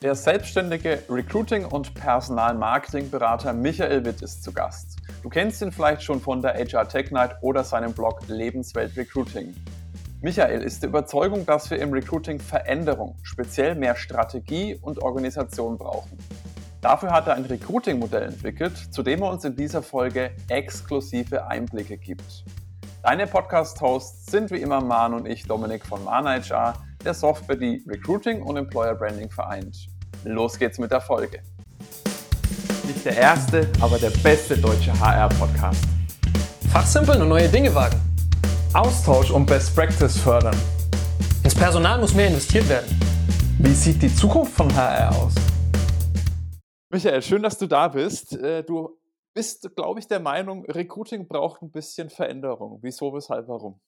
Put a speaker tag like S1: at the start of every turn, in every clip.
S1: Der selbstständige Recruiting- und Personalmarketingberater Michael Witt ist zu Gast. Du kennst ihn vielleicht schon von der HR Tech Night oder seinem Blog Lebenswelt Recruiting. Michael ist der Überzeugung, dass wir im Recruiting Veränderung, speziell mehr Strategie und Organisation brauchen. Dafür hat er ein Recruiting-Modell entwickelt, zu dem er uns in dieser Folge exklusive Einblicke gibt. Deine Podcast-Hosts sind wie immer Man und ich, Dominik von Mana HR, der Software, die Recruiting und Employer Branding vereint. Los geht's mit der Folge. Nicht der erste, aber der beste deutsche HR-Podcast.
S2: Fachsimpeln und neue Dinge wagen.
S1: Austausch und Best Practice fördern.
S2: Ins Personal muss mehr investiert werden.
S1: Wie sieht die Zukunft von HR aus? Michael, schön, dass du da bist. Äh, du bist, glaube ich, der Meinung, Recruiting braucht ein bisschen Veränderung. Wieso, weshalb, warum?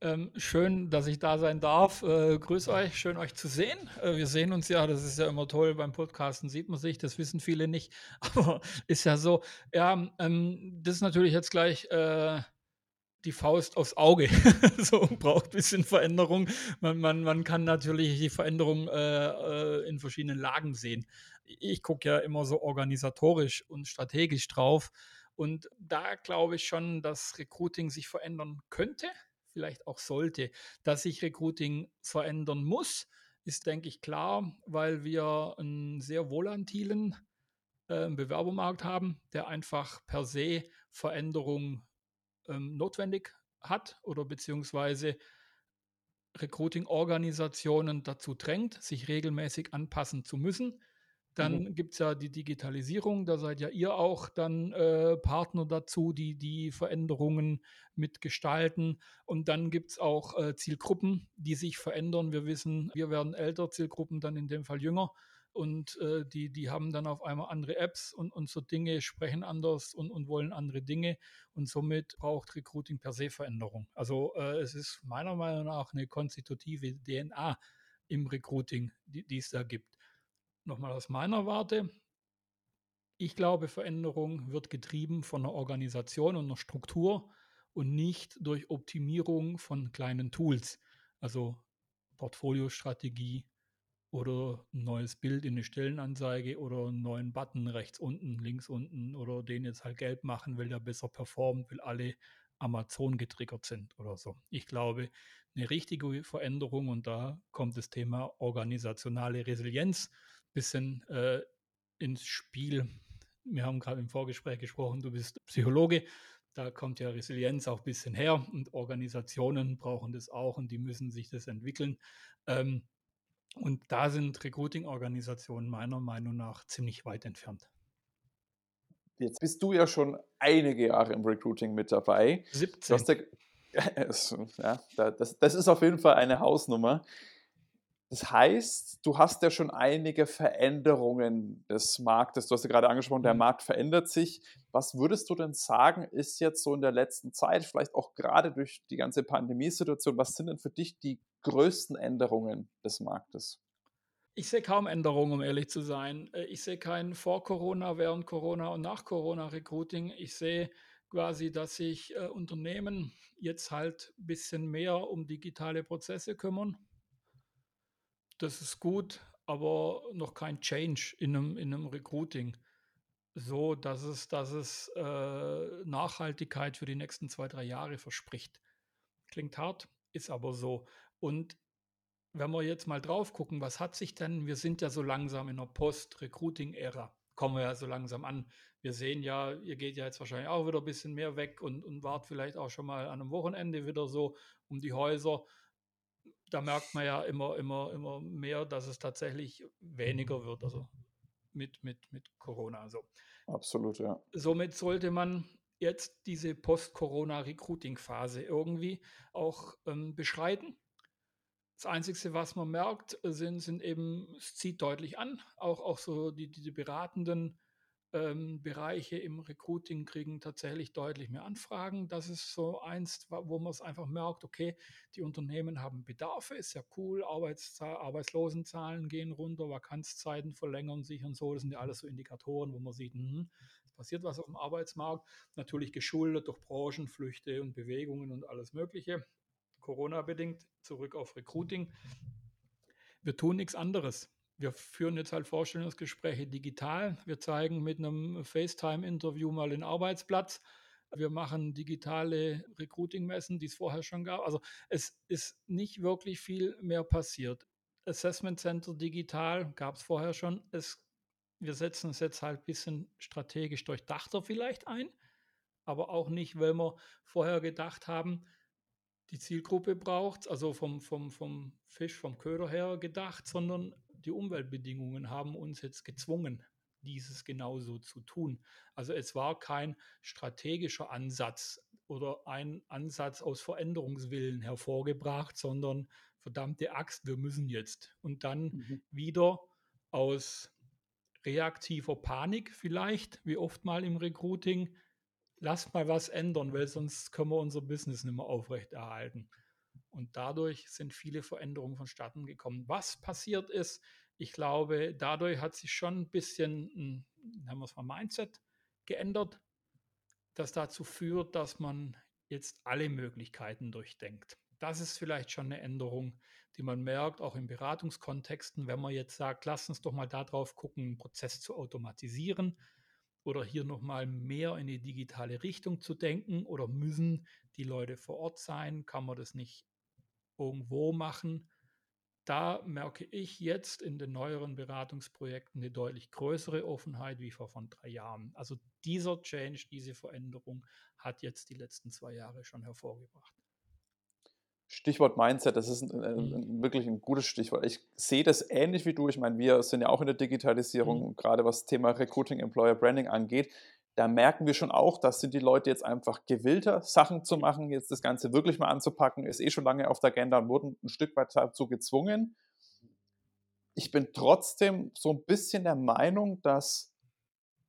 S2: Ähm, schön, dass ich da sein darf. Äh, grüß euch, schön euch zu sehen. Äh, wir sehen uns ja, das ist ja immer toll. Beim Podcasten sieht man sich, das wissen viele nicht, aber ist ja so. Ja, ähm, das ist natürlich jetzt gleich äh, die Faust aufs Auge. so braucht ein bisschen Veränderung. Man, man, man kann natürlich die Veränderung äh, äh, in verschiedenen Lagen sehen. Ich gucke ja immer so organisatorisch und strategisch drauf. Und da glaube ich schon, dass Recruiting sich verändern könnte vielleicht auch sollte. Dass sich Recruiting verändern muss, ist, denke ich, klar, weil wir einen sehr volatilen äh, Bewerbermarkt haben, der einfach per se Veränderung ähm, notwendig hat oder beziehungsweise Recruiting-Organisationen dazu drängt, sich regelmäßig anpassen zu müssen. Dann mhm. gibt es ja die Digitalisierung, da seid ja ihr auch dann äh, Partner dazu, die die Veränderungen mitgestalten. Und dann gibt es auch äh, Zielgruppen, die sich verändern. Wir wissen, wir werden älter, Zielgruppen dann in dem Fall jünger. Und äh, die, die haben dann auf einmal andere Apps und, und so Dinge, sprechen anders und, und wollen andere Dinge. Und somit braucht Recruiting per se Veränderung. Also äh, es ist meiner Meinung nach eine konstitutive DNA im Recruiting, die, die es da gibt nochmal aus meiner Warte. Ich glaube, Veränderung wird getrieben von einer Organisation und einer Struktur und nicht durch Optimierung von kleinen Tools. Also Portfoliostrategie oder ein neues Bild in eine Stellenanzeige oder einen neuen Button rechts unten, links unten oder den jetzt halt gelb machen, weil der besser performt, weil alle Amazon getriggert sind oder so. Ich glaube, eine richtige Veränderung und da kommt das Thema organisationale Resilienz bisschen äh, ins Spiel. Wir haben gerade im Vorgespräch gesprochen, du bist Psychologe. Da kommt ja Resilienz auch ein bisschen her und Organisationen brauchen das auch und die müssen sich das entwickeln. Ähm, und da sind Recruiting-Organisationen meiner Meinung nach ziemlich weit entfernt.
S1: Jetzt bist du ja schon einige Jahre im Recruiting mit dabei.
S2: 17.
S1: Ja, das, das ist auf jeden Fall eine Hausnummer. Das heißt, du hast ja schon einige Veränderungen des Marktes. Du hast ja gerade angesprochen, der mhm. Markt verändert sich. Was würdest du denn sagen, ist jetzt so in der letzten Zeit, vielleicht auch gerade durch die ganze Pandemiesituation, was sind denn für dich die größten Änderungen des Marktes?
S2: Ich sehe kaum Änderungen, um ehrlich zu sein. Äh, ich sehe kein Vor-Corona, während Corona und nach Corona-Recruiting. Ich sehe quasi, dass sich äh, Unternehmen jetzt halt ein bisschen mehr um digitale Prozesse kümmern das ist gut, aber noch kein Change in einem, in einem Recruiting. So, dass es, dass es äh, Nachhaltigkeit für die nächsten zwei, drei Jahre verspricht. Klingt hart, ist aber so. Und wenn wir jetzt mal drauf gucken, was hat sich denn, wir sind ja so langsam in einer Post-Recruiting-Ära, kommen wir ja so langsam an. Wir sehen ja, ihr geht ja jetzt wahrscheinlich auch wieder ein bisschen mehr weg und, und wart vielleicht auch schon mal an einem Wochenende wieder so um die Häuser da merkt man ja immer, immer, immer mehr, dass es tatsächlich weniger wird, also mit, mit, mit Corona. Also.
S1: Absolut, ja.
S2: Somit sollte man jetzt diese Post-Corona-Recruiting-Phase irgendwie auch ähm, beschreiten. Das Einzige, was man merkt, sind, sind eben, es zieht deutlich an, auch, auch so die, die beratenden ähm, Bereiche im Recruiting kriegen tatsächlich deutlich mehr Anfragen. Das ist so eins, wo man es einfach merkt, okay, die Unternehmen haben Bedarfe, ist ja cool, Arbeitslosenzahlen gehen runter, Vakanzzeiten verlängern sich und so. Das sind ja alles so Indikatoren, wo man sieht, mh, es passiert was auf dem Arbeitsmarkt. Natürlich geschuldet durch Branchenflüchte und Bewegungen und alles Mögliche. Corona-bedingt, zurück auf Recruiting. Wir tun nichts anderes wir führen jetzt halt Vorstellungsgespräche digital. Wir zeigen mit einem FaceTime-Interview mal den Arbeitsplatz. Wir machen digitale Recruiting-Messen, die es vorher schon gab. Also es ist nicht wirklich viel mehr passiert. Assessment Center digital gab es vorher schon. Es, wir setzen es jetzt halt ein bisschen strategisch durchdachter vielleicht ein, aber auch nicht, weil wir vorher gedacht haben, die Zielgruppe braucht, also vom, vom, vom Fisch, vom Köder her gedacht, sondern die Umweltbedingungen haben uns jetzt gezwungen, dieses genauso zu tun. Also es war kein strategischer Ansatz oder ein Ansatz aus Veränderungswillen hervorgebracht, sondern verdammte Axt, wir müssen jetzt. Und dann mhm. wieder aus reaktiver Panik vielleicht, wie oft mal im Recruiting, lass mal was ändern, weil sonst können wir unser Business nicht mehr aufrechterhalten. Und dadurch sind viele Veränderungen vonstatten gekommen. Was passiert ist, ich glaube, dadurch hat sich schon ein bisschen, haben wir es mal Mindset geändert, das dazu führt, dass man jetzt alle Möglichkeiten durchdenkt. Das ist vielleicht schon eine Änderung, die man merkt, auch in Beratungskontexten, wenn man jetzt sagt, lass uns doch mal darauf gucken, einen Prozess zu automatisieren oder hier nochmal mehr in die digitale Richtung zu denken oder müssen die Leute vor Ort sein? Kann man das nicht irgendwo machen? Da merke ich jetzt in den neueren Beratungsprojekten eine deutlich größere Offenheit wie vor von drei Jahren. Also dieser Change, diese Veränderung hat jetzt die letzten zwei Jahre schon hervorgebracht.
S1: Stichwort Mindset, das ist ein, ein, ein, wirklich ein gutes Stichwort. Ich sehe das ähnlich wie du. Ich meine, wir sind ja auch in der Digitalisierung, mhm. gerade was Thema Recruiting, Employer Branding angeht. Da merken wir schon auch, dass sind die Leute jetzt einfach gewillter, Sachen zu machen, jetzt das Ganze wirklich mal anzupacken, ist eh schon lange auf der Agenda und wurden ein Stück weit dazu gezwungen. Ich bin trotzdem so ein bisschen der Meinung, dass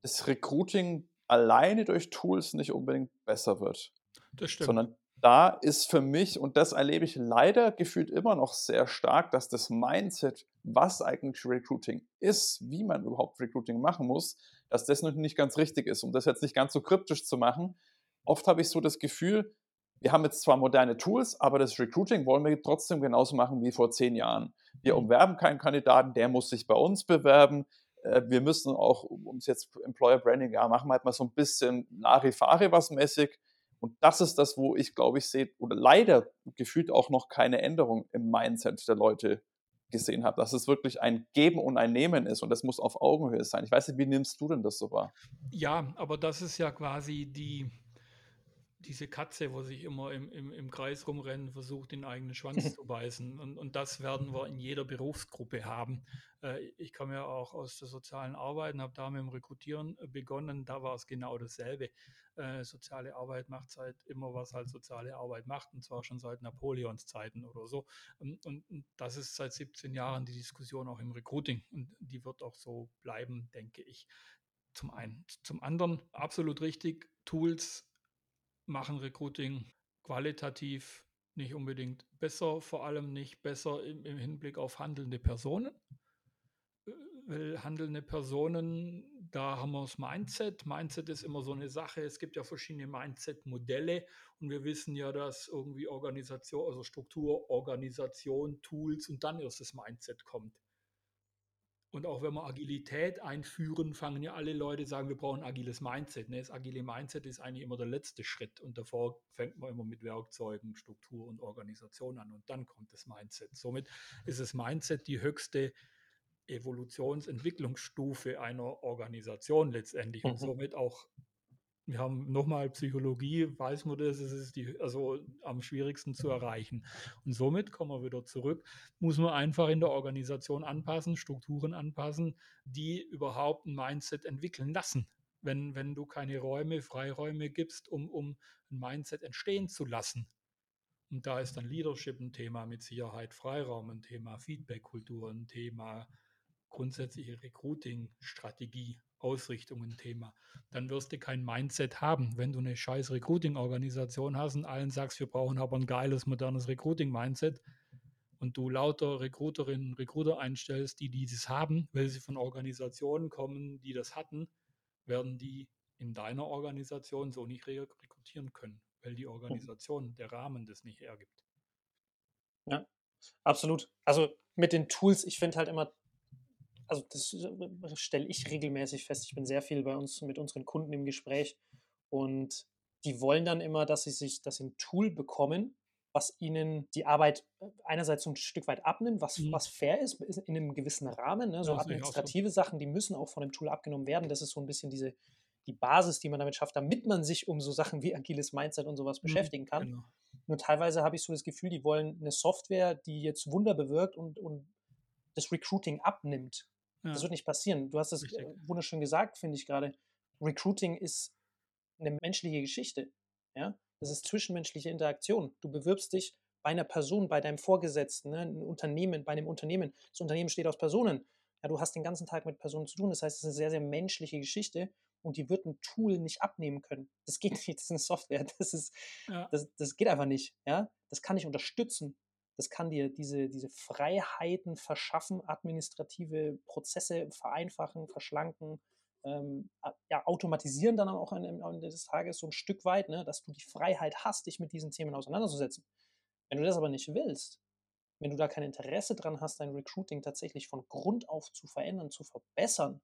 S1: das Recruiting alleine durch Tools nicht unbedingt besser wird.
S2: Das stimmt.
S1: Sondern da ist für mich, und das erlebe ich leider gefühlt immer noch sehr stark, dass das Mindset, was eigentlich Recruiting ist, wie man überhaupt Recruiting machen muss, dass das nicht ganz richtig ist. Um das jetzt nicht ganz so kryptisch zu machen, oft habe ich so das Gefühl, wir haben jetzt zwar moderne Tools, aber das Recruiting wollen wir trotzdem genauso machen wie vor zehn Jahren. Wir mhm. umwerben keinen Kandidaten, der muss sich bei uns bewerben. Äh, wir müssen auch, uns jetzt Employer Branding, ja, machen wir halt mal so ein bisschen Larifari was mäßig und das ist das, wo ich, glaube ich, sehe, oder leider gefühlt auch noch keine Änderung im Mindset der Leute gesehen habe, dass es wirklich ein Geben und ein Nehmen ist und das muss auf Augenhöhe sein. Ich weiß nicht, wie nimmst du denn das so wahr?
S2: Ja, aber das ist ja quasi die, diese Katze, wo sich immer im, im, im Kreis rumrennen, versucht, den eigenen Schwanz zu beißen. Und, und das werden wir in jeder Berufsgruppe haben. Äh, ich komme ja auch aus der sozialen Arbeit und habe da mit dem Rekrutieren begonnen. Da war es genau dasselbe. Äh, soziale Arbeit macht halt immer, was halt soziale Arbeit macht, und zwar schon seit Napoleons Zeiten oder so. Und, und, und das ist seit 17 Jahren die Diskussion auch im Recruiting. Und die wird auch so bleiben, denke ich. Zum einen. Zum anderen, absolut richtig, Tools machen Recruiting qualitativ nicht unbedingt besser, vor allem nicht besser im, im Hinblick auf handelnde Personen. Äh, weil handelnde Personen, da haben wir das Mindset. Mindset ist immer so eine Sache. Es gibt ja verschiedene Mindset-Modelle und wir wissen ja, dass irgendwie Organisation, also Struktur, Organisation, Tools und dann erst das Mindset kommt. Und auch wenn wir Agilität einführen, fangen ja alle Leute sagen, wir brauchen ein agiles Mindset. Ne? Das agile Mindset ist eigentlich immer der letzte Schritt und davor fängt man immer mit Werkzeugen, Struktur und Organisation an und dann kommt das Mindset. Somit ist das Mindset die höchste Evolutionsentwicklungsstufe einer Organisation letztendlich und mhm. somit auch wir haben nochmal Psychologie, weiß man das, es ist die, also am schwierigsten zu erreichen. Und somit kommen wir wieder zurück, muss man einfach in der Organisation anpassen, Strukturen anpassen, die überhaupt ein Mindset entwickeln lassen. Wenn, wenn du keine Räume, Freiräume gibst, um, um ein Mindset entstehen zu lassen. Und da ist dann Leadership ein Thema mit Sicherheit, Freiraum ein Thema, Feedback-Kultur ein Thema, grundsätzliche Recruiting-Strategie Ausrichtung ein Thema. Dann wirst du kein Mindset haben. Wenn du eine scheiß Recruiting-Organisation hast und allen sagst, wir brauchen aber ein geiles, modernes Recruiting-Mindset und du lauter Recruiterinnen und Recruiter einstellst, die dieses haben, weil sie von Organisationen kommen, die das hatten, werden die in deiner Organisation so nicht rekrutieren können, weil die Organisation, der Rahmen das nicht hergibt.
S3: Ja, absolut. Also mit den Tools, ich finde halt immer, also das äh, stelle ich regelmäßig fest. Ich bin sehr viel bei uns mit unseren Kunden im Gespräch und die wollen dann immer, dass sie sich, dass sie ein Tool bekommen, was ihnen die Arbeit äh, einerseits so ein Stück weit abnimmt, was, mhm. was fair ist, in einem gewissen Rahmen. Ne? So ja, administrative so. Sachen, die müssen auch von dem Tool abgenommen werden. Das ist so ein bisschen diese, die Basis, die man damit schafft, damit man sich um so Sachen wie agiles Mindset und sowas mhm, beschäftigen kann. Genau. Nur teilweise habe ich so das Gefühl, die wollen eine Software, die jetzt Wunder bewirkt und, und das Recruiting abnimmt. Ja. Das wird nicht passieren. Du hast es wunderschön gesagt, finde ich gerade. Recruiting ist eine menschliche Geschichte. Ja? Das ist zwischenmenschliche Interaktion. Du bewirbst dich bei einer Person, bei deinem Vorgesetzten, ne? ein Unternehmen, bei einem Unternehmen. Das Unternehmen steht aus Personen. Ja, du hast den ganzen Tag mit Personen zu tun. Das heißt, es ist eine sehr, sehr menschliche Geschichte und die wird ein Tool nicht abnehmen können. Das geht nicht, das ist eine Software. Das, ist, ja. das, das geht einfach nicht. Ja? Das kann nicht unterstützen. Das kann dir diese, diese Freiheiten verschaffen, administrative Prozesse vereinfachen, verschlanken, ähm, ja, automatisieren dann auch am Ende des Tages so ein Stück weit, ne, dass du die Freiheit hast, dich mit diesen Themen auseinanderzusetzen. Wenn du das aber nicht willst, wenn du da kein Interesse dran hast, dein Recruiting tatsächlich von Grund auf zu verändern, zu verbessern,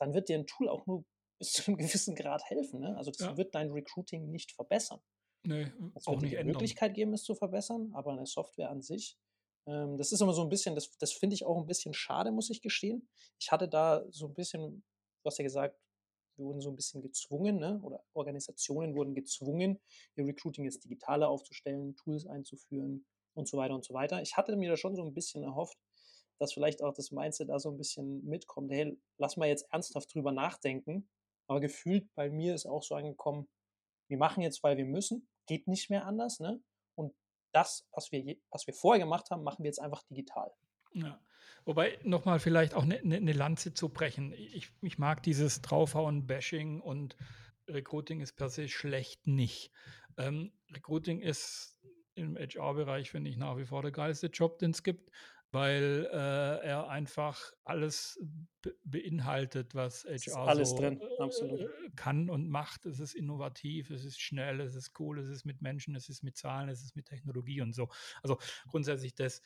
S3: dann wird dir ein Tool auch nur bis zu einem gewissen Grad helfen. Ne? Also das ja. wird dein Recruiting nicht verbessern.
S2: Nee,
S3: es wird auch nicht die ändern. Möglichkeit geben, es zu verbessern, aber eine Software an sich, ähm, das ist immer so ein bisschen, das, das finde ich auch ein bisschen schade, muss ich gestehen. Ich hatte da so ein bisschen du hast ja gesagt, wir wurden so ein bisschen gezwungen, ne? oder Organisationen wurden gezwungen, ihr Recruiting jetzt digitaler aufzustellen, Tools einzuführen und so weiter und so weiter. Ich hatte mir da schon so ein bisschen erhofft, dass vielleicht auch das Mindset da so ein bisschen mitkommt. Hey, lass mal jetzt ernsthaft drüber nachdenken. Aber gefühlt bei mir ist auch so angekommen, wir machen jetzt, weil wir müssen, geht nicht mehr anders. Ne? Und das, was wir, was wir vorher gemacht haben, machen wir jetzt einfach digital.
S2: Ja. Wobei nochmal vielleicht auch eine ne, ne Lanze zu brechen. Ich, ich mag dieses Draufhauen, Bashing und Recruiting ist per se schlecht nicht. Ähm, Recruiting ist im HR-Bereich, finde ich, nach wie vor der geilste Job, den es gibt, weil äh, er einfach alles be beinhaltet, was HR
S3: alles so drin, äh,
S2: kann und macht. Es ist innovativ, es ist schnell, es ist cool, es ist mit Menschen, es ist mit Zahlen, es ist mit Technologie und so. Also grundsätzlich das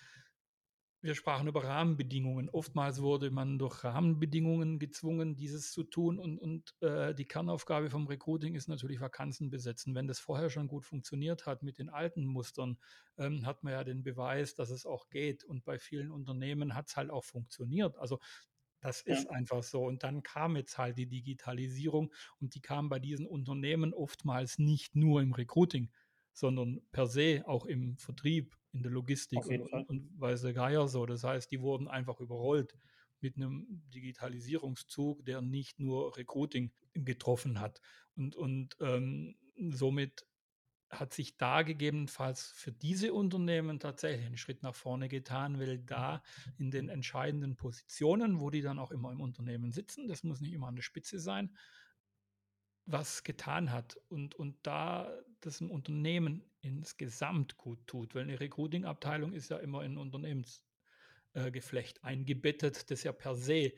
S2: wir sprachen über Rahmenbedingungen. Oftmals wurde man durch Rahmenbedingungen gezwungen, dieses zu tun. Und, und äh, die Kernaufgabe vom Recruiting ist natürlich Vakanzen besetzen. Wenn das vorher schon gut funktioniert hat mit den alten Mustern, ähm, hat man ja den Beweis, dass es auch geht. Und bei vielen Unternehmen hat es halt auch funktioniert. Also das ist ja. einfach so. Und dann kam jetzt halt die Digitalisierung und die kam bei diesen Unternehmen oftmals nicht nur im Recruiting, sondern per se auch im Vertrieb, in der Logistik und, und, und weiß der Geier so. Das heißt, die wurden einfach überrollt mit einem Digitalisierungszug, der nicht nur Recruiting getroffen hat. Und, und ähm, somit hat sich da gegebenenfalls für diese Unternehmen tatsächlich einen Schritt nach vorne getan, weil da in den entscheidenden Positionen, wo die dann auch immer im Unternehmen sitzen, das muss nicht immer an der Spitze sein, was getan hat und, und da das ein Unternehmen insgesamt gut tut, weil eine Recruiting-Abteilung ist ja immer in ein Unternehmensgeflecht äh, eingebettet, das ja per se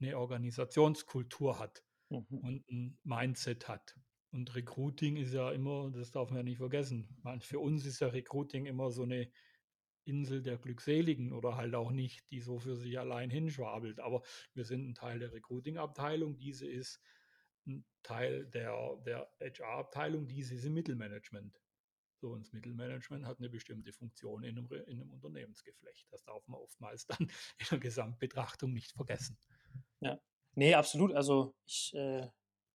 S2: eine Organisationskultur hat mhm. und ein Mindset hat. Und Recruiting ist ja immer, das darf man ja nicht vergessen. Für uns ist ja Recruiting immer so eine Insel der Glückseligen oder halt auch nicht, die so für sich allein hinschwabelt. Aber wir sind ein Teil der Recruiting-Abteilung. Diese ist Teil der, der HR-Abteilung, die ist im Mittelmanagement. So, und das Mittelmanagement hat eine bestimmte Funktion in einem, in einem Unternehmensgeflecht. Das darf man oftmals dann in der Gesamtbetrachtung nicht vergessen.
S3: Ja, nee, absolut. Also ich äh,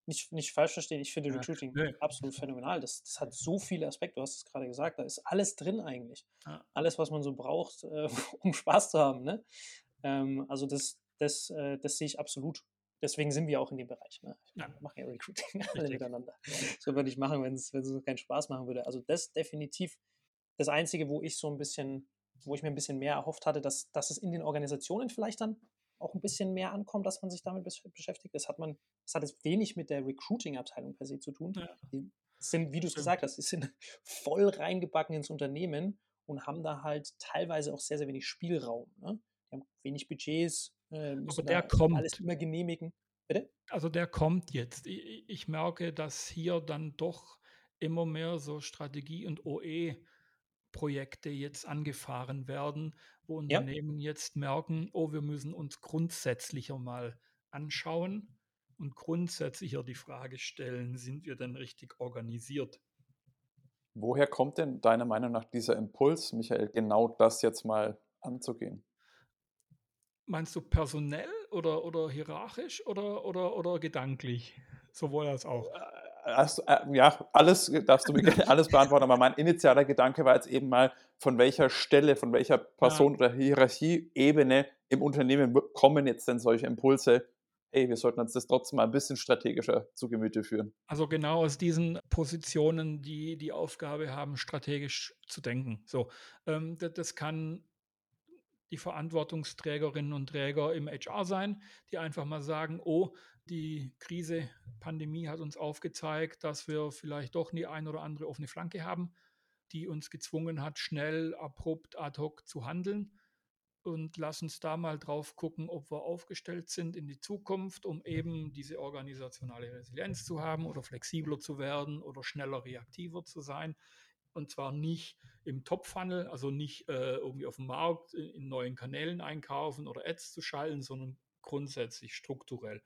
S3: nicht, nicht falsch verstehen, ich finde ja, Recruiting nee. absolut phänomenal. Das, das hat so viele Aspekte, du hast es gerade gesagt, da ist alles drin eigentlich. Ja. Alles, was man so braucht, äh, um Spaß zu haben. Ne? Ähm, also das, das, äh, das sehe ich absolut deswegen sind wir auch in dem Bereich. Ne? Ja. Wir machen ja Recruiting alle miteinander. Das können wir nicht machen, wenn es keinen Spaß machen würde. Also das definitiv das Einzige, wo ich so ein bisschen, wo ich mir ein bisschen mehr erhofft hatte, dass, dass es in den Organisationen vielleicht dann auch ein bisschen mehr ankommt, dass man sich damit beschäftigt. Das hat man, das hat jetzt wenig mit der Recruiting-Abteilung per se zu tun. Ja. Die sind, wie du es gesagt hast, die sind voll reingebacken ins Unternehmen und haben da halt teilweise auch sehr, sehr wenig Spielraum. Ne? Die haben wenig Budgets,
S2: äh, Aber der kommt.
S3: Alles immer genehmigen.
S2: Bitte? Also der kommt jetzt. Ich, ich, merke, dass hier dann doch immer mehr so Strategie und OE Projekte jetzt angefahren werden, wo Unternehmen ja. jetzt merken, oh, wir müssen uns grundsätzlicher mal anschauen und grundsätzlicher die Frage stellen, sind wir denn richtig organisiert?
S1: Woher kommt denn deiner Meinung nach dieser Impuls, Michael, genau das jetzt mal anzugehen?
S2: Meinst du personell oder, oder hierarchisch oder, oder, oder gedanklich? Sowohl als auch.
S1: Also, ja, alles darfst du mir alles beantworten, aber mein initialer Gedanke war jetzt eben mal, von welcher Stelle, von welcher Person ja. oder Hierarchieebene im Unternehmen kommen jetzt denn solche Impulse, hey, wir sollten uns das trotzdem mal ein bisschen strategischer zu Gemüte führen.
S2: Also genau aus diesen Positionen, die die Aufgabe haben, strategisch zu denken. So, ähm, das, das kann die Verantwortungsträgerinnen und Träger im HR sein, die einfach mal sagen, oh, die Krise, Pandemie hat uns aufgezeigt, dass wir vielleicht doch die ein oder andere offene Flanke haben, die uns gezwungen hat, schnell, abrupt, ad hoc zu handeln und lass uns da mal drauf gucken, ob wir aufgestellt sind in die Zukunft, um eben diese organisationale Resilienz zu haben oder flexibler zu werden oder schneller reaktiver zu sein. Und zwar nicht im Top-Funnel, also nicht äh, irgendwie auf dem Markt in neuen Kanälen einkaufen oder Ads zu schalten, sondern grundsätzlich strukturell.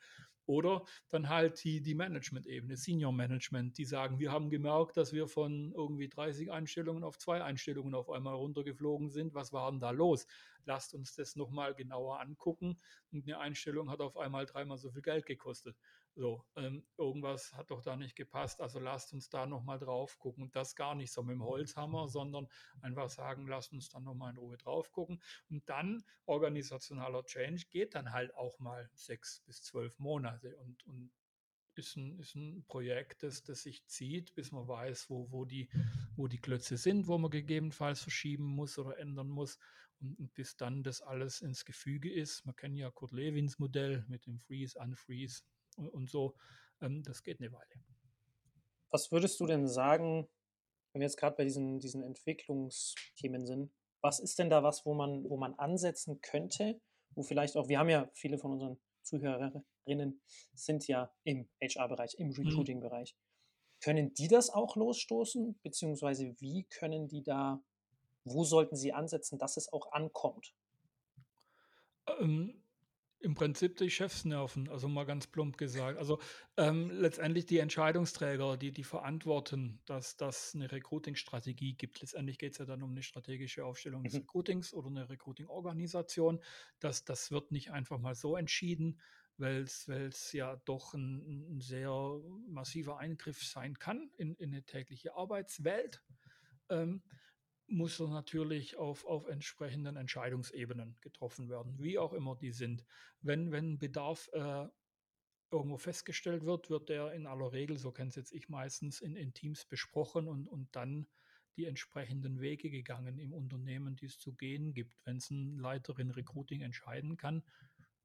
S2: Oder dann halt die, die Management-Ebene, Senior Management, die sagen, wir haben gemerkt, dass wir von irgendwie 30 Einstellungen auf zwei Einstellungen auf einmal runtergeflogen sind. Was war denn da los? Lasst uns das nochmal genauer angucken. Und eine Einstellung hat auf einmal dreimal so viel Geld gekostet. So, ähm, irgendwas hat doch da nicht gepasst. Also lasst uns da nochmal drauf gucken. Und das gar nicht so mit dem Holzhammer, sondern einfach sagen, lasst uns dann nochmal in Ruhe drauf gucken. Und dann organisationaler Change geht dann halt auch mal sechs bis zwölf Monate und, und ist ein, ist ein Projekt, das, das sich zieht, bis man weiß, wo, wo, die, wo die Klötze sind, wo man gegebenenfalls verschieben muss oder ändern muss. Und, und bis dann das alles ins Gefüge ist. Man kennt ja Kurt Lewins Modell mit dem Freeze, Unfreeze, und, und so. Ähm, das geht eine Weile.
S3: Was würdest du denn sagen, wenn wir jetzt gerade bei diesen, diesen Entwicklungsthemen sind, was ist denn da was, wo man, wo man ansetzen könnte, wo vielleicht auch, wir haben ja viele von unseren Zuhörerinnen sind ja im HR-Bereich, im mhm. Recruiting-Bereich. Können die das auch losstoßen? Beziehungsweise wie können die da, wo sollten sie ansetzen, dass es auch ankommt?
S2: Ähm, im Prinzip die Chefsnerven, also mal ganz plump gesagt. Also ähm, letztendlich die Entscheidungsträger, die, die verantworten, dass das eine Recruiting-Strategie gibt. Letztendlich geht es ja dann um eine strategische Aufstellung des mhm. Recruitings oder eine Recruiting-Organisation. Das, das wird nicht einfach mal so entschieden, weil es ja doch ein, ein, sehr massiver Eingriff sein kann in, in eine tägliche Arbeitswelt. Ähm, muss er natürlich auf, auf entsprechenden Entscheidungsebenen getroffen werden, wie auch immer die sind. Wenn, wenn Bedarf äh, irgendwo festgestellt wird, wird der in aller Regel, so kenne es jetzt ich meistens, in, in Teams besprochen und, und dann die entsprechenden Wege gegangen im Unternehmen, die es zu gehen gibt. Wenn es ein Leiterin Recruiting entscheiden kann,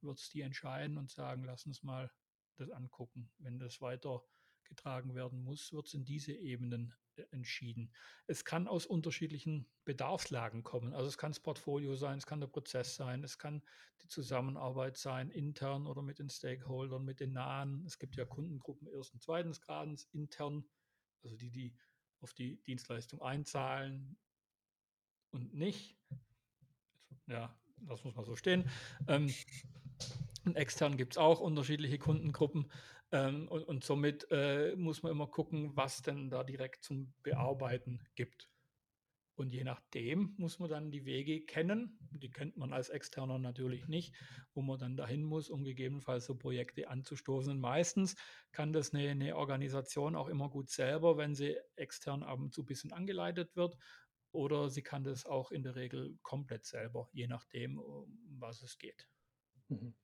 S2: wird es die entscheiden und sagen, lass uns mal das angucken. Wenn das weiter getragen werden muss, wird es in diese Ebenen äh, entschieden. Es kann aus unterschiedlichen Bedarfslagen kommen. Also es kann das Portfolio sein, es kann der Prozess sein, es kann die Zusammenarbeit sein, intern oder mit den Stakeholdern, mit den nahen. Es gibt ja Kundengruppen ersten, zweiten Gradens intern, also die, die auf die Dienstleistung einzahlen und nicht. Ja, das muss man so stehen. Ähm, und extern gibt es auch unterschiedliche Kundengruppen. Ähm, und, und, somit äh, muss man immer gucken, was denn da direkt zum Bearbeiten gibt. Und je nachdem muss man dann die Wege kennen. Die kennt man als Externer natürlich nicht, wo man dann dahin muss, um gegebenenfalls so Projekte anzustoßen. Und meistens kann das eine, eine Organisation auch immer gut selber, wenn sie extern ab und zu ein bisschen angeleitet wird. Oder sie kann das auch in der Regel komplett selber, je nachdem, um was es geht.
S3: Mhm.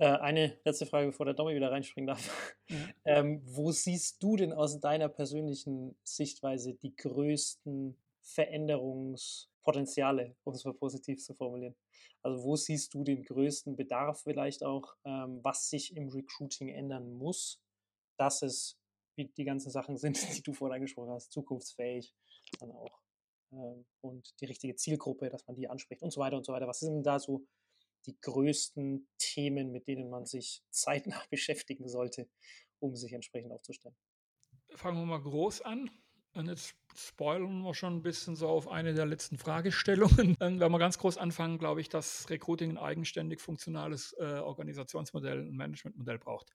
S3: Äh, eine letzte Frage, bevor der Domi wieder reinspringen darf. Ja. Ähm, wo siehst du denn aus deiner persönlichen Sichtweise die größten Veränderungspotenziale, um es mal positiv zu formulieren? Also wo siehst du den größten Bedarf vielleicht auch, ähm, was sich im Recruiting ändern muss, dass es, wie die ganzen Sachen sind, die du vorhin angesprochen hast, zukunftsfähig dann auch ähm, und die richtige Zielgruppe, dass man die anspricht und so weiter und so weiter. Was sind denn da so die größten Themen, mit denen man sich zeitnah beschäftigen sollte, um sich entsprechend aufzustellen?
S2: Fangen wir mal groß an. Und jetzt spoilern wir schon ein bisschen so auf eine der letzten Fragestellungen. Wenn wir ganz groß anfangen, glaube ich, dass Recruiting ein eigenständig funktionales äh, Organisationsmodell, ein Managementmodell braucht.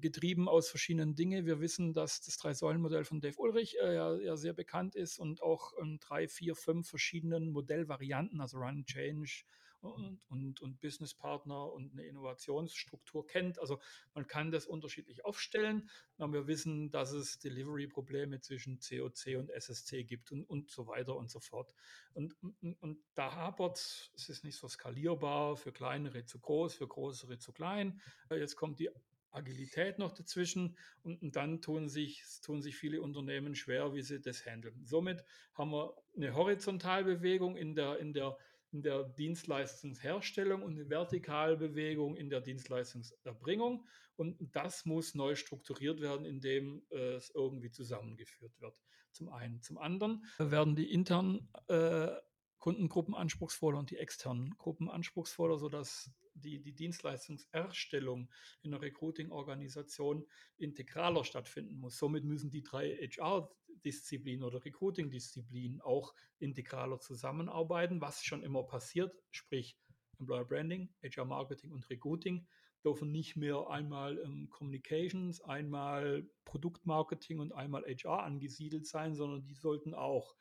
S2: Getrieben aus verschiedenen Dingen. Wir wissen, dass das Drei-Säulen-Modell von Dave Ulrich äh, ja, ja, sehr bekannt ist und auch in drei, vier, fünf verschiedenen Modellvarianten, also Run, Change, und, und, und Businesspartner und eine Innovationsstruktur kennt. Also man kann das unterschiedlich aufstellen, aber wir wissen, dass es Delivery-Probleme zwischen COC und SSC gibt und, und so weiter und so fort. Und, und, und da hapert, es ist nicht so skalierbar, für kleinere zu groß, für größere zu klein. Jetzt kommt die Agilität noch dazwischen und, und, dann tun sich, tun sich viele Unternehmen schwer, wie sie das handeln. Somit haben wir eine Horizontalbewegung in der, in der in der Dienstleistungsherstellung und eine Vertikalbewegung in der Dienstleistungserbringung. Und das muss neu strukturiert werden, indem äh, es irgendwie zusammengeführt wird. Zum einen. Zum anderen werden die internen äh, Kundengruppen anspruchsvoller und die externen Gruppen anspruchsvoller, sodass die, die Dienstleistungserstellung in der Recruiting-Organisation integraler stattfinden muss. Somit müssen die drei HR-Disziplinen oder Recruiting-Disziplinen auch integraler zusammenarbeiten, was schon immer passiert, sprich Employer Branding, HR Marketing und Recruiting dürfen nicht mehr einmal ähm, Communications, einmal Produktmarketing und einmal HR angesiedelt sein, sondern die sollten auch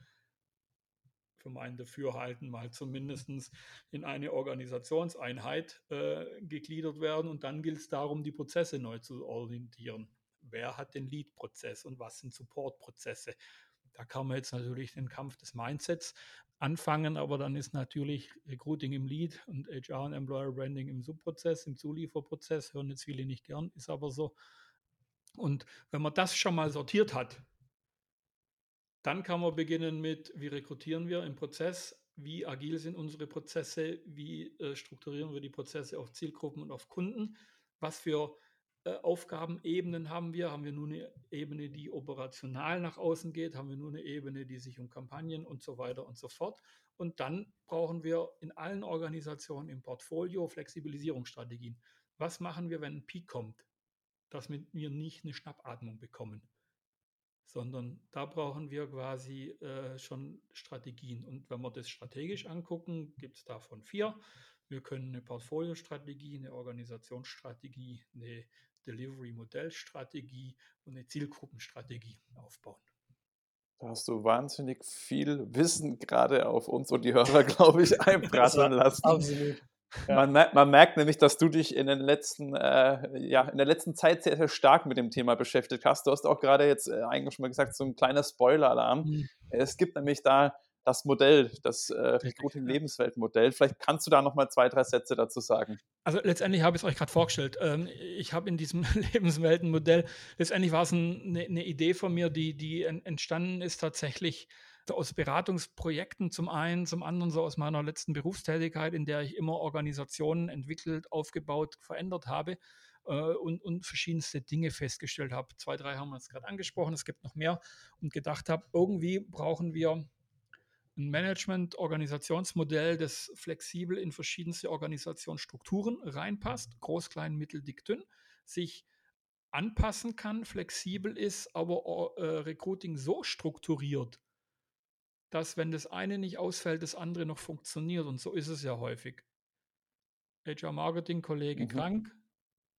S2: mein Dafürhalten mal zumindest in eine Organisationseinheit äh, gegliedert werden. Und dann gilt es darum, die Prozesse neu zu orientieren. Wer hat den Lead-Prozess und was sind Support-Prozesse? Da kann man jetzt natürlich den Kampf des Mindsets anfangen, aber dann ist natürlich Recruiting im Lead und HR und Employer Branding im Subprozess, im Zulieferprozess, hören jetzt viele nicht gern, ist aber so. Und wenn man das schon mal sortiert hat, dann kann man beginnen mit, wie rekrutieren wir im Prozess, wie agil sind unsere Prozesse, wie äh, strukturieren wir die Prozesse auf Zielgruppen und auf Kunden, was für äh, Aufgabenebenen haben wir, haben wir nur eine Ebene, die operational nach außen geht, haben wir nur eine Ebene, die sich um Kampagnen und so weiter und so fort. Und dann brauchen wir in allen Organisationen im Portfolio Flexibilisierungsstrategien. Was machen wir, wenn ein Peak kommt, dass wir nicht eine Schnappatmung bekommen? Sondern da brauchen wir quasi äh, schon Strategien. Und wenn wir das strategisch angucken, gibt es davon vier. Wir können eine Portfoliostrategie, eine Organisationsstrategie, eine Delivery-Modellstrategie und eine Zielgruppenstrategie aufbauen.
S1: Da hast du wahnsinnig viel Wissen gerade auf uns und die Hörer, glaube ich, einprasseln lassen. Absolut. Ja. Man, merkt, man, merkt, nämlich, dass du dich in, den letzten, äh, ja, in der letzten Zeit sehr, sehr stark mit dem Thema beschäftigt hast. Du hast auch gerade jetzt äh, eigentlich schon mal gesagt, so ein kleiner Spoiler-Alarm. Mhm. Es gibt nämlich da das Modell, das äh, Recruiting-Lebenswelt-Modell. Vielleicht kannst du da noch mal zwei, drei Sätze dazu sagen.
S2: Also letztendlich habe ich es euch gerade vorgestellt. Ähm, ich habe in diesem Lebenswelten-Modell, letztendlich war es ein, eine, eine Idee von mir, die, die entstanden ist tatsächlich aus Beratungsprojekten zum einen, zum anderen so aus meiner letzten Berufstätigkeit, in der ich immer Organisationen entwickelt, aufgebaut, verändert habe äh, und, und verschiedenste Dinge festgestellt habe. Zwei, drei haben wir jetzt gerade angesprochen, es gibt noch mehr und gedacht habe, irgendwie brauchen wir ein Management-Organisationsmodell, das flexibel in verschiedenste Organisationsstrukturen reinpasst, groß, klein, mittel, dick, dünn, sich anpassen kann, flexibel ist, aber äh, Recruiting so strukturiert, dass wenn das eine nicht ausfällt, das andere noch funktioniert. Und so ist es ja häufig. HR-Marketing-Kollege mhm. krank,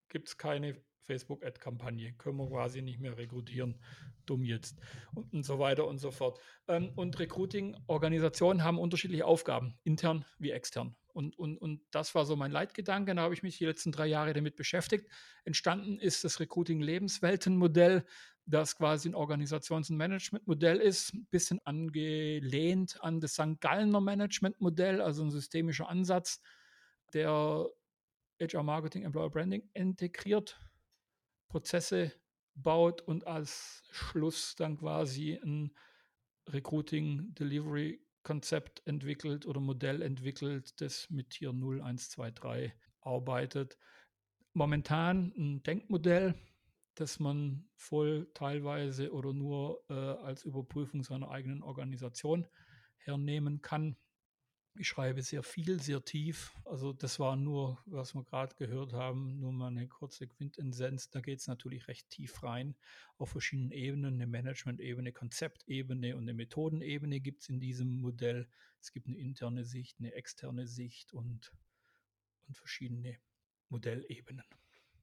S2: gibt es keine Facebook-Ad-Kampagne, können wir quasi nicht mehr rekrutieren. Dumm jetzt. Und, und so weiter und so fort. Ähm, und Recruiting-Organisationen haben unterschiedliche Aufgaben, intern wie extern. Und, und, und das war so mein Leitgedanke. Da habe ich mich die letzten drei Jahre damit beschäftigt. Entstanden ist das Recruiting-Lebenswelten-Modell, das quasi ein Organisations- und Managementmodell ist, ein bisschen angelehnt an das St. Gallner Managementmodell, also ein systemischer Ansatz, der HR Marketing, Employer Branding integriert, Prozesse baut und als Schluss dann quasi ein Recruiting Delivery Konzept entwickelt oder Modell entwickelt, das mit Tier 0, 1, 2, 3 arbeitet. Momentan ein Denkmodell, das man voll, teilweise oder nur äh, als Überprüfung seiner eigenen Organisation hernehmen kann. Ich schreibe sehr viel, sehr tief. Also das war nur, was wir gerade gehört haben, nur mal eine kurze Quintessenz. Da geht es natürlich recht tief rein auf verschiedenen Ebenen. Eine Management-Ebene, Konzeptebene und eine Methodenebene gibt es in diesem Modell. Es gibt eine interne Sicht, eine externe Sicht und, und verschiedene Modellebenen.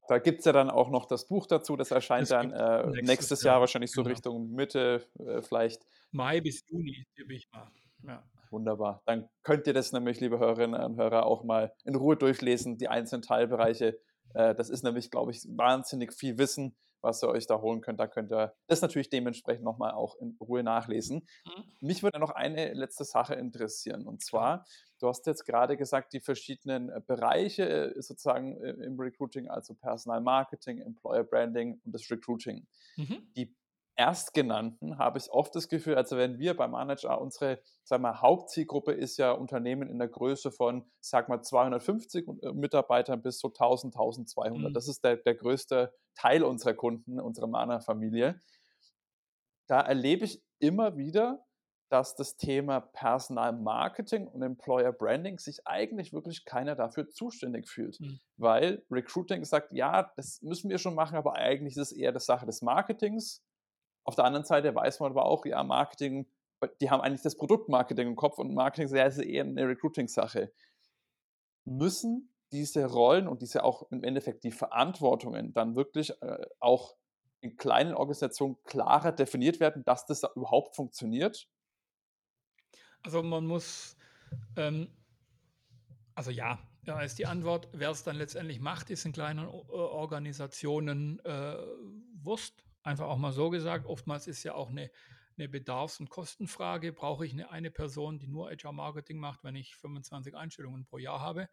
S1: Da gibt es ja dann auch noch das Buch dazu, das erscheint das dann äh, nächstes, nächstes Jahr, Jahr, wahrscheinlich so genau. Richtung Mitte, äh, vielleicht.
S2: Mai bis Juni, tippe ich mal.
S1: Ja. Wunderbar. Dann könnt ihr das nämlich, liebe Hörerinnen und Hörer, auch mal in Ruhe durchlesen, die einzelnen Teilbereiche. Äh, das ist nämlich, glaube ich, wahnsinnig viel Wissen, was ihr euch da holen könnt. Da könnt ihr das natürlich dementsprechend nochmal auch in Ruhe nachlesen. Mhm. Mich würde noch eine letzte Sache interessieren. Und zwar, du hast jetzt gerade gesagt, die verschiedenen äh, Bereiche äh, sozusagen im Recruiting, also Personal Marketing, Employer Branding und das Recruiting. Mhm. Die Erstgenannten habe ich oft das Gefühl, also wenn wir beim Manager unsere sag mal, Hauptzielgruppe ist ja Unternehmen in der Größe von, sag mal, 250 äh, Mitarbeitern bis so 1000, 1200. Mhm. Das ist der, der größte Teil unserer Kunden, unserer Mana-Familie. Da erlebe ich immer wieder, dass das Thema Personalmarketing und Employer Branding sich eigentlich wirklich keiner dafür zuständig fühlt. Mhm. Weil Recruiting sagt, ja, das müssen wir schon machen, aber eigentlich ist es eher das Sache des Marketings auf der anderen Seite weiß man aber auch, ja, Marketing, die haben eigentlich das Produktmarketing im Kopf und Marketing ist eher eine Recruiting-Sache. Müssen diese Rollen und diese auch im Endeffekt die Verantwortungen dann wirklich äh, auch in kleinen Organisationen klarer definiert werden, dass das überhaupt funktioniert?
S2: Also man muss, ähm, also ja, ja, ist die Antwort. Wer es dann letztendlich macht, ist in kleinen Organisationen äh, Wurst. Einfach auch mal so gesagt, oftmals ist ja auch eine, eine Bedarfs- und Kostenfrage. Brauche ich eine, eine Person, die nur HR-Marketing macht, wenn ich 25 Einstellungen pro Jahr habe?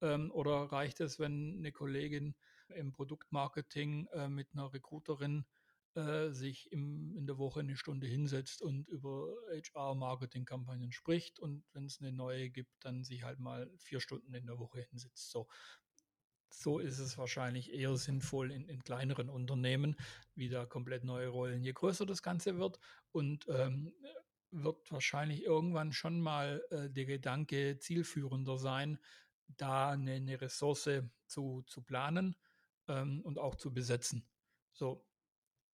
S2: Ähm, oder reicht es, wenn eine Kollegin im Produktmarketing äh, mit einer Recruiterin äh, sich im, in der Woche eine Stunde hinsetzt und über HR-Marketing-Kampagnen spricht und wenn es eine neue gibt, dann sich halt mal vier Stunden in der Woche hinsetzt. So, so ist es wahrscheinlich eher sinnvoll in, in, kleineren Unternehmen, wieder komplett neue Rollen, je größer das Ganze wird. Und ähm, wird wahrscheinlich irgendwann schon mal äh, der Gedanke zielführender sein, da eine, eine Ressource zu, zu planen ähm, und auch zu besetzen. So,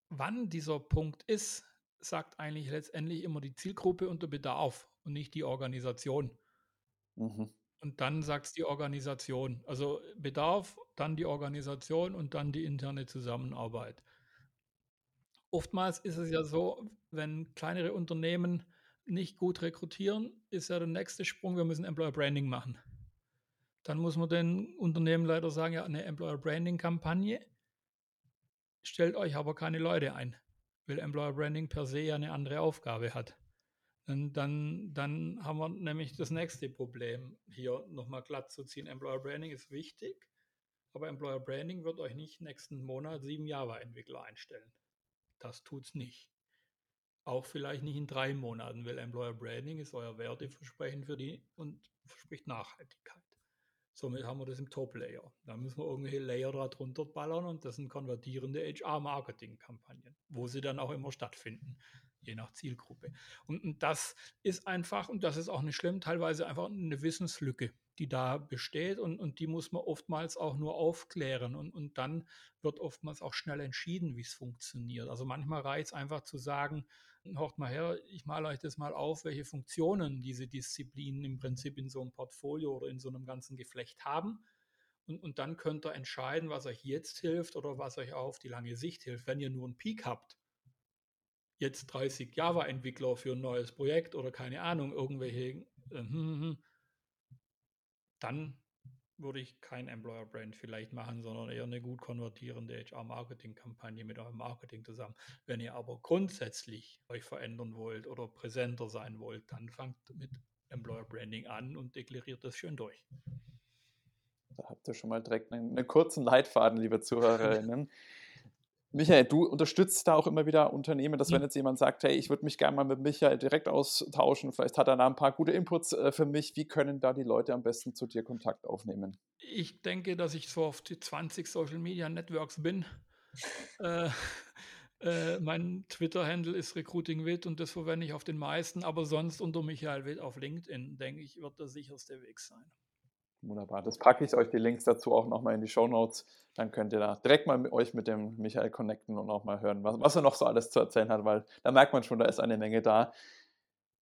S2: wann dieser Punkt ist, sagt eigentlich letztendlich immer die Zielgruppe und der Bedarf und nicht die Organisation. Mhm. Und dann sagt es die Organisation. Also Bedarf, dann die Organisation und dann die interne Zusammenarbeit. Oftmals ist es ja so, wenn kleinere Unternehmen nicht gut rekrutieren, ist ja der nächste Sprung, wir müssen Employer Branding machen. Dann muss man den Unternehmen leider sagen, ja, eine Employer Branding Kampagne stellt euch aber keine Leute ein, weil Employer Branding per se ja eine andere Aufgabe hat. Dann, dann haben wir nämlich das nächste Problem, hier nochmal glatt zu ziehen. Employer Branding ist wichtig, aber Employer Branding wird euch nicht nächsten Monat sieben Java-Entwickler einstellen. Das tut es nicht. Auch vielleicht nicht in drei Monaten, weil Employer Branding ist euer Werteversprechen für die und verspricht Nachhaltigkeit. Somit haben wir das im Top-Layer. Da müssen wir irgendwelche Layer darunter ballern und das sind konvertierende HR-Marketing-Kampagnen, wo sie dann auch immer stattfinden je nach Zielgruppe. Und, und, das ist einfach, und das ist auch nicht schlimm, teilweise einfach eine Wissenslücke, die da besteht und, und die muss man oftmals auch nur aufklären und, und dann wird oftmals auch schnell entschieden, wie es funktioniert. Also manchmal reicht es einfach zu sagen, hört mal her, ich male euch das mal auf, welche Funktionen diese Disziplinen im Prinzip in so einem Portfolio oder in so einem ganzen Geflecht haben. Und, und dann könnt ihr entscheiden, was euch jetzt hilft oder was euch auf die lange Sicht hilft. Wenn ihr nur einen Peak habt, jetzt 30 Java-Entwickler für ein neues Projekt oder keine Ahnung, irgendwelche, äh, dann würde ich kein Employer Brand vielleicht machen, sondern eher eine gut konvertierende HR-Marketing-Kampagne mit eurem Marketing zusammen. Wenn ihr aber grundsätzlich euch verändern wollt oder präsenter sein wollt, dann fangt mit Employer Branding an und deklariert das schön durch.
S1: Da habt ihr schon mal direkt einen, einen kurzen Leitfaden, liebe Zuhörerinnen. Michael, du unterstützt da auch immer wieder Unternehmen, dass wenn jetzt jemand sagt, hey, ich würde mich gerne mal mit Michael direkt austauschen, vielleicht hat er da ein paar gute Inputs äh, für mich, wie können da die Leute am besten zu dir Kontakt aufnehmen?
S2: Ich denke, dass ich so auf die 20 Social Media Networks bin. äh, Äh, mein Twitter-Handle ist RecruitingWit und das verwende ich auf den meisten, aber sonst unter Michael Witt auf LinkedIn, denke ich, wird der sicherste Weg sein.
S1: Wunderbar. Das packe ich euch die Links dazu auch nochmal in die Show Notes. Dann könnt ihr da direkt mal mit euch mit dem Michael connecten und auch mal hören, was, was er noch so alles zu erzählen hat, weil da merkt man schon, da ist eine Menge da.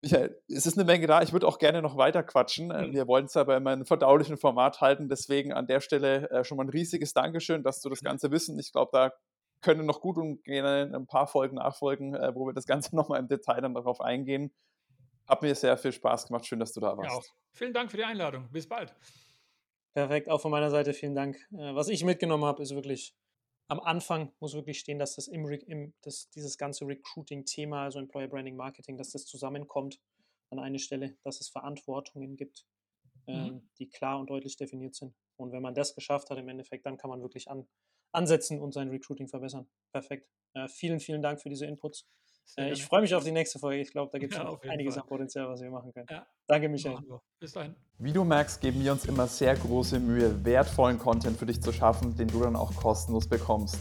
S1: Michael, es ist eine Menge da. Ich würde auch gerne noch weiter quatschen. Mhm. Wir wollen es aber in einem verdaulichen Format halten. Deswegen an der Stelle äh, schon mal ein riesiges Dankeschön, dass du das Ganze wissen. Ich glaube, da können noch gut und gerne ein paar Folgen nachfolgen, äh, wo wir das Ganze nochmal im Detail dann darauf eingehen. Hat mir sehr viel Spaß gemacht. Schön, dass du da warst. Ja, auch.
S2: Vielen Dank für die Einladung. Bis bald.
S3: Perfekt, auch von meiner Seite vielen Dank. Äh, was ich mitgenommen habe, ist wirklich, am Anfang muss wirklich stehen, dass das im, im das, dieses ganze Recruiting-Thema, also Employer Branding Marketing, dass das zusammenkommt an eine Stelle, dass es Verantwortungen gibt, mhm. ähm, die klar und deutlich definiert sind. Und wenn man das geschafft hat im Endeffekt, dann kann man wirklich an, ansetzen und sein Recruiting verbessern. Perfekt. Äh, vielen, vielen Dank für diese Inputs. Äh, ich freue mich auf die nächste Folge. Ich glaube, da gibt es ja, einiges Fall. an Potenzial, was wir machen können. Ja. Danke, Michael.
S1: Bis dahin. Wie du merkst, geben wir uns immer sehr große Mühe, wertvollen Content für dich zu schaffen, den du dann auch kostenlos bekommst.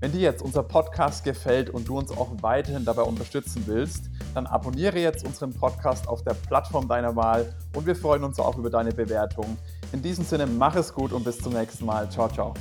S1: Wenn dir jetzt unser Podcast gefällt und du uns auch weiterhin dabei unterstützen willst, dann abonniere jetzt unseren Podcast auf der Plattform deiner Wahl und wir freuen uns auch über deine Bewertung. In diesem Sinne, mach es gut und bis zum nächsten Mal. Ciao, ciao.